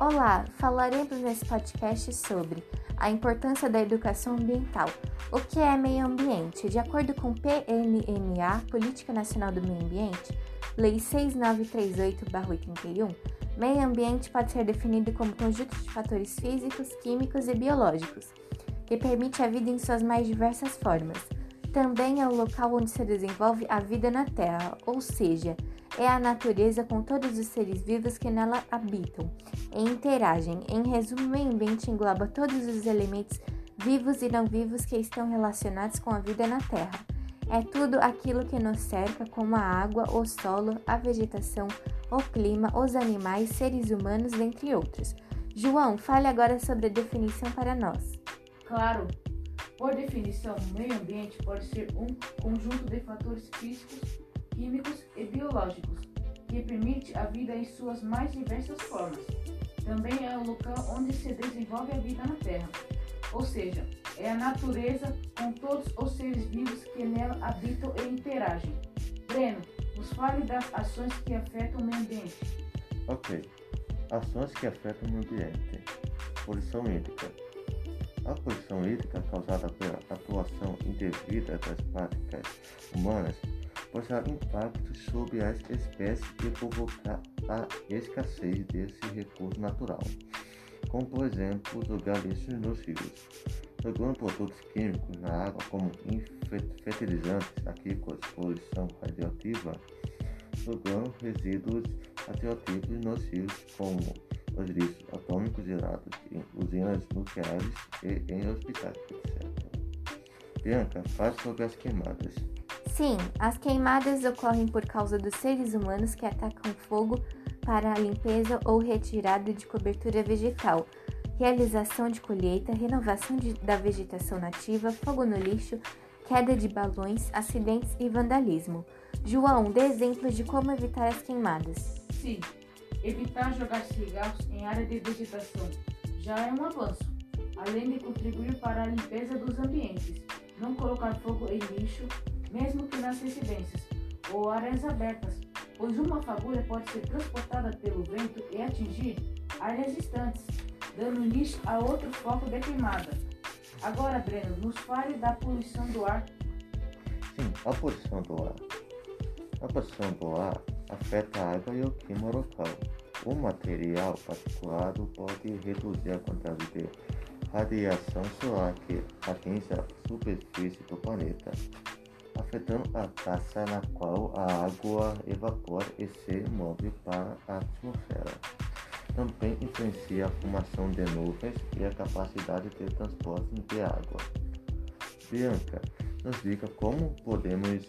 Olá, falaremos nesse podcast sobre a importância da educação ambiental. O que é meio ambiente? De acordo com PNMA, Política Nacional do Meio Ambiente, Lei 6938-81, meio ambiente pode ser definido como conjunto de fatores físicos, químicos e biológicos que permite a vida em suas mais diversas formas. Também é o local onde se desenvolve a vida na Terra, ou seja, é a natureza com todos os seres vivos que nela habitam e interagem. Em resumo, o meio ambiente engloba todos os elementos vivos e não vivos que estão relacionados com a vida na Terra. É tudo aquilo que nos cerca, como a água, o solo, a vegetação, o clima, os animais, seres humanos, dentre outros. João, fale agora sobre a definição para nós. Claro, por definição, o meio ambiente pode ser um conjunto de fatores físicos químicos e biológicos, que permite a vida em suas mais diversas formas. Também é o local onde se desenvolve a vida na Terra, ou seja, é a natureza com todos os seres vivos que nela habitam e interagem. Breno, nos fale das ações que afetam o meio ambiente. Ok. Ações que afetam o meio ambiente. Poluição hídrica. A poluição hídrica causada pela atuação indevida das práticas humanas causar impactos sobre as espécies e provocar a escassez desse recurso natural, como por exemplo jogar lixo nocivos, jogando produtos químicos na água como fertilizantes agrícolas, poluição radioativa, jogando resíduos radioativos nocivos como os lixos atômicos gerados em usinas nucleares e em hospitais, etc. Bianca, fale sobre as queimadas. Sim, as queimadas ocorrem por causa dos seres humanos que atacam fogo para a limpeza ou retirada de cobertura vegetal, realização de colheita, renovação de, da vegetação nativa, fogo no lixo, queda de balões, acidentes e vandalismo. João, dê exemplos de como evitar as queimadas. Sim, evitar jogar cigarros em área de vegetação já é um avanço, além de contribuir para a limpeza dos ambientes. Não colocar fogo em lixo, mesmo que nas residências ou áreas abertas, pois uma fagulha pode ser transportada pelo vento e atingir áreas distantes, dando início a outro foco de queimada. Agora, Breno, nos fale da poluição do ar. Sim, a poluição do ar. A poluição do ar afeta a água e o clima local. O material particulado pode reduzir a quantidade de radiação solar que atinge a superfície do planeta afetando a taxa na qual a água evapora e se move para a atmosfera. Também influencia a formação de nuvens e a capacidade de transporte de água. Bianca, nos diga como podemos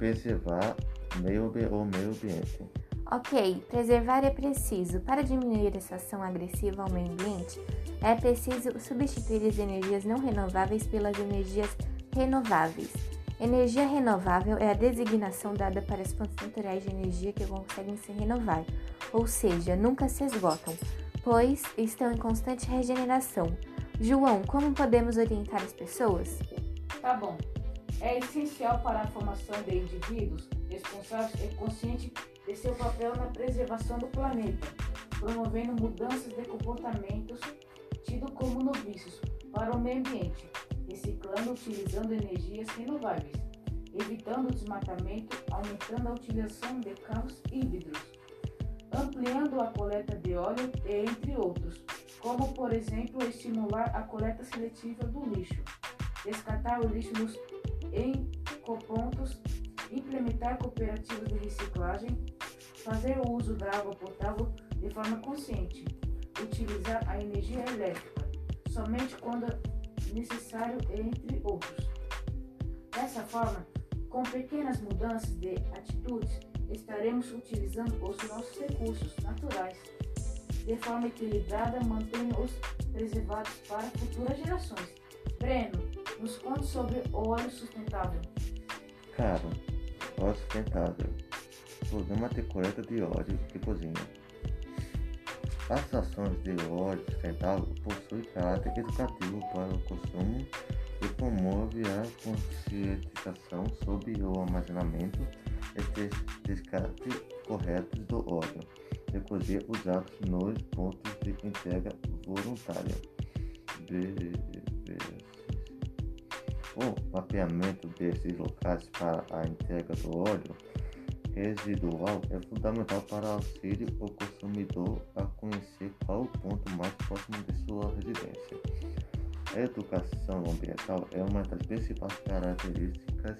preservar meio, o meio ambiente. Ok, preservar é preciso. Para diminuir essa ação agressiva ao meio ambiente, é preciso substituir as energias não renováveis pelas energias renováveis. Energia renovável é a designação dada para as fontes naturais de energia que conseguem se renovar, ou seja, nunca se esgotam, pois estão em constante regeneração. João, como podemos orientar as pessoas? Tá bom. É essencial para a formação de indivíduos responsáveis e conscientes de seu papel na preservação do planeta, promovendo mudanças de comportamentos tido como novícios para o meio ambiente, reciclando utilizando energias renováveis, evitando o desmatamento, aumentando a utilização de carros híbridos, ampliando a coleta de óleo, entre outros, como por exemplo estimular a coleta seletiva do lixo, descartar o lixo nos ecopontos, implementar cooperativas de reciclagem, fazer o uso da água potável de forma consciente utilizar a energia elétrica somente quando necessário, entre outros. Dessa forma, com pequenas mudanças de atitudes, estaremos utilizando os nossos recursos naturais de forma equilibrada, mantendo-os preservados para futuras gerações. Breno, nos conte sobre o óleo sustentável. Caro, óleo sustentável. Programa de coleta de óleo de cozinha as ações de óleo sustentável possuem caráter educativo para o consumo e promove a conscientização sobre o armazenamento descarte corretos do óleo de cozinha usados nos pontos de entrega voluntária. O mapeamento desses locais para a entrega do óleo residual é fundamental para auxílio ao consumidor a conhecer qual o ponto mais próximo de sua residência. A educação ambiental é uma das principais características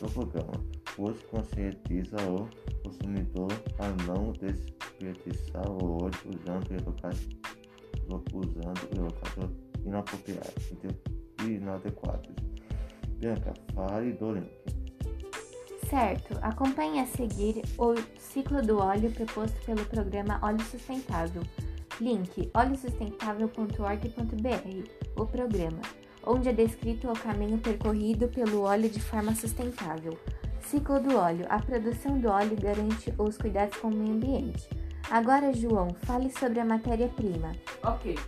do programa, pois conscientiza o consumidor a não desperdiçar o óleo usando locais, usando locais inapropriados e inadequados. Bianca, fale do link. Certo, acompanhe a seguir o ciclo do óleo proposto pelo programa Óleo Sustentável. Link oleosustentável.org.br, o programa, onde é descrito o caminho percorrido pelo óleo de forma sustentável. Ciclo do óleo. A produção do óleo garante os cuidados com o meio ambiente. Agora, João, fale sobre a matéria-prima. Ok.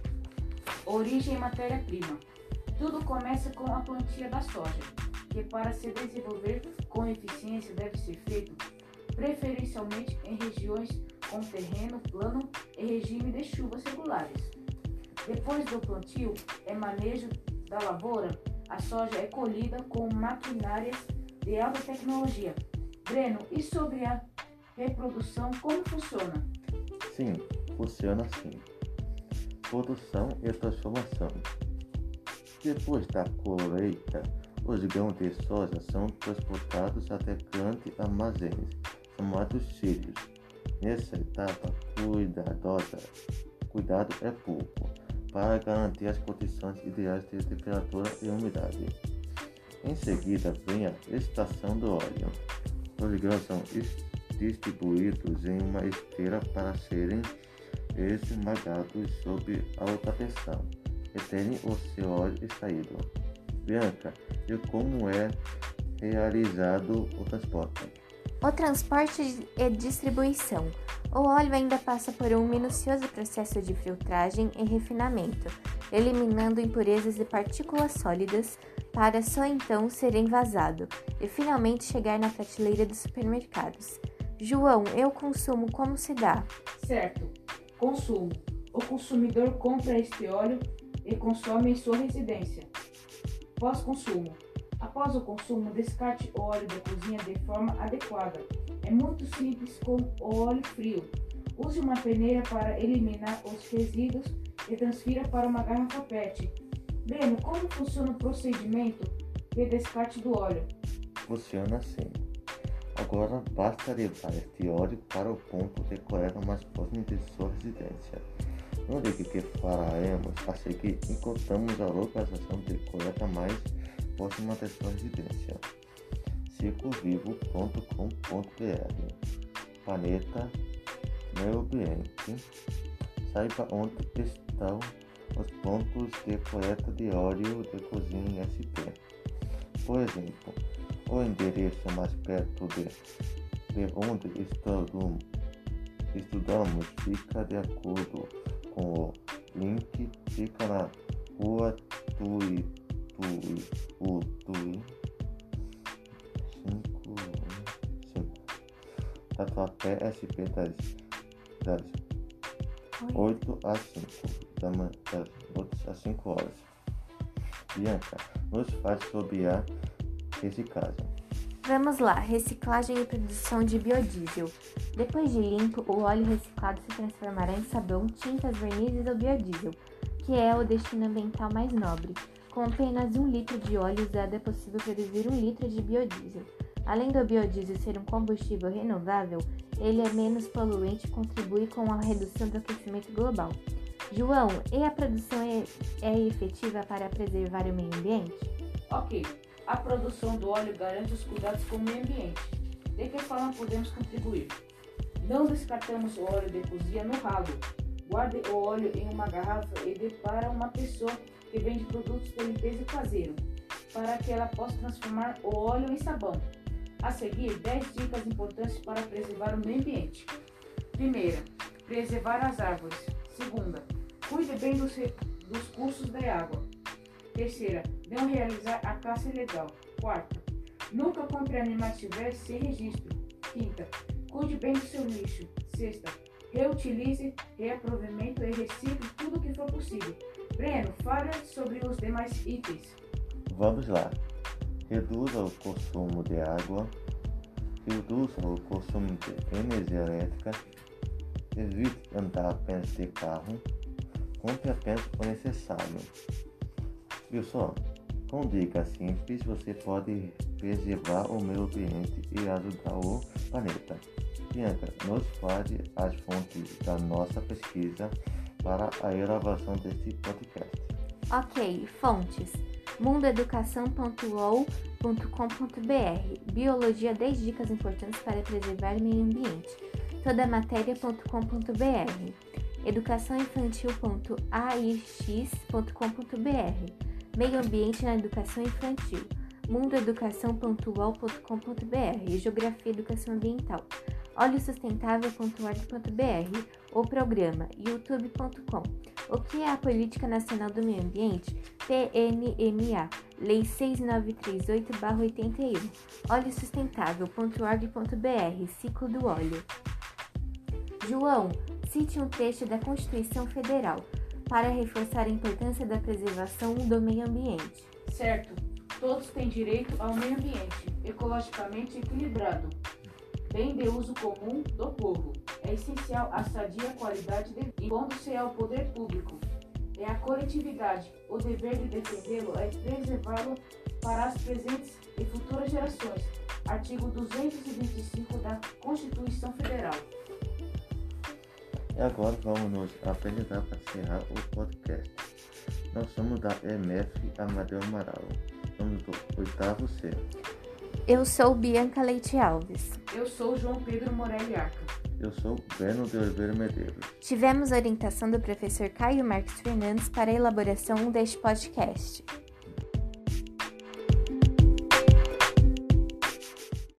Origem e matéria-prima. Tudo começa com a plantia da soja, que para se desenvolver com eficiência deve ser feito preferencialmente em regiões com terreno plano e regime de chuvas regulares. Depois do plantio e manejo da lavoura, a soja é colhida com maquinárias de alta tecnologia. Breno, e sobre a reprodução, como funciona? Sim, funciona assim. Produção e transformação. Depois da colheita, os grãos de soja são transportados até grandes armazéns, chamados cílios. Nessa etapa, cuidadosa, cuidado é pouco, para garantir as condições ideais de temperatura e umidade. Em seguida, vem a estação do óleo. Os grãos são distribuídos em uma esteira para serem esmagados sob alta pressão retém o seu óleo extraído. Bianca, e como é realizado o transporte? O transporte e distribuição. O óleo ainda passa por um minucioso processo de filtragem e refinamento, eliminando impurezas e partículas sólidas para só então ser envasado e finalmente chegar na prateleira dos supermercados. João, eu consumo como se dá? Certo, consumo. O consumidor compra este óleo e consome em sua residência. Pós-consumo. Após o consumo, descarte o óleo da cozinha de forma adequada. É muito simples com o óleo frio. Use uma peneira para eliminar os resíduos e transfira para uma garrafa PET. Breno, como funciona o procedimento de descarte do óleo? Funciona assim. Agora basta levar este óleo para o ponto de coleta mais próximo de sua residência. No link que faremos a seguir, encontramos a localização de coleta mais próxima da sua residência. ciclovivo.com.br Planeta Meio Ambiente Saiba onde estão os pontos de coleta de óleo de cozinha SP. Por exemplo, o endereço mais perto de, de onde estudamos fica de acordo com o link fica na rua Tui Tui o Tui 5 Tatuapé SP das, das 8 às 5 da manhã, das 8 às 5 horas. Bianca, nos faz sobre a reciclagem. Vamos lá, reciclagem e produção de biodiesel. Depois de limpo, o óleo reciclado se transformará em sabão, tintas, vernizes ou biodiesel, que é o destino ambiental mais nobre. Com apenas um litro de óleo usado é possível produzir um litro de biodiesel. Além do biodiesel ser um combustível renovável, ele é menos poluente e contribui com a redução do aquecimento global. João, e a produção é, é efetiva para preservar o meio ambiente? Ok. A produção do óleo garante os cuidados com o meio ambiente. De que forma podemos contribuir? Não descartamos o óleo de cozinha no ralo. Guarde o óleo em uma garrafa e dê para uma pessoa que vende produtos de limpeza caseiro, para que ela possa transformar o óleo em sabão. A seguir, 10 dicas importantes para preservar o meio ambiente. Primeira, preservar as árvores. Segunda, cuide bem dos, dos cursos de água. Terceira, não realizar a caça ilegal. Quarta, nunca compre animais silvestres sem registro. Quinta, cuide bem do seu lixo. Sexta, reutilize, reaproveitamento e recicle tudo o que for possível. Breno, fale sobre os demais itens. Vamos lá. Reduza o consumo de água, reduza o consumo de energia elétrica, evite andar apenas de carro, compre apenas o necessário. Viu só? Com dicas simples você pode preservar o meio ambiente e ajudar o planeta. Bianca, nos fale as fontes da nossa pesquisa para a elaboração deste podcast. Ok, fontes mundoeducação.uol.com.br Biologia 10 dicas importantes para preservar o meio ambiente. Todamatéria.com.br educaçãoinfantil.aix.com.br Meio ambiente na educação infantil. mundoeducação.uol.com.br Geografia e educação ambiental oleosustentável.org.br ou programa youtube.com. O que é a Política Nacional do Meio Ambiente? PNMA, Lei 6938-81. oleosustentável.org.br, ciclo do óleo. João, cite um trecho da Constituição Federal para reforçar a importância da preservação do meio ambiente. Certo. Todos têm direito ao meio ambiente ecologicamente equilibrado bem de uso comum do povo. É essencial a sadia qualidade de vida, impondo-se ao poder público. É a coletividade. O dever de defendê-lo é preservá-lo para as presentes e futuras gerações. Artigo 225 da Constituição Federal. E agora vamos nos apresentar para encerrar o podcast. Nós somos da MF Amadeu Amaral. Somos do oitavo C. Eu sou Bianca Leite Alves. Eu sou João Pedro Morelli Arca. Eu sou Breno de Oliveira Medeiros. Tivemos a orientação do professor Caio Marques Fernandes para a elaboração deste podcast.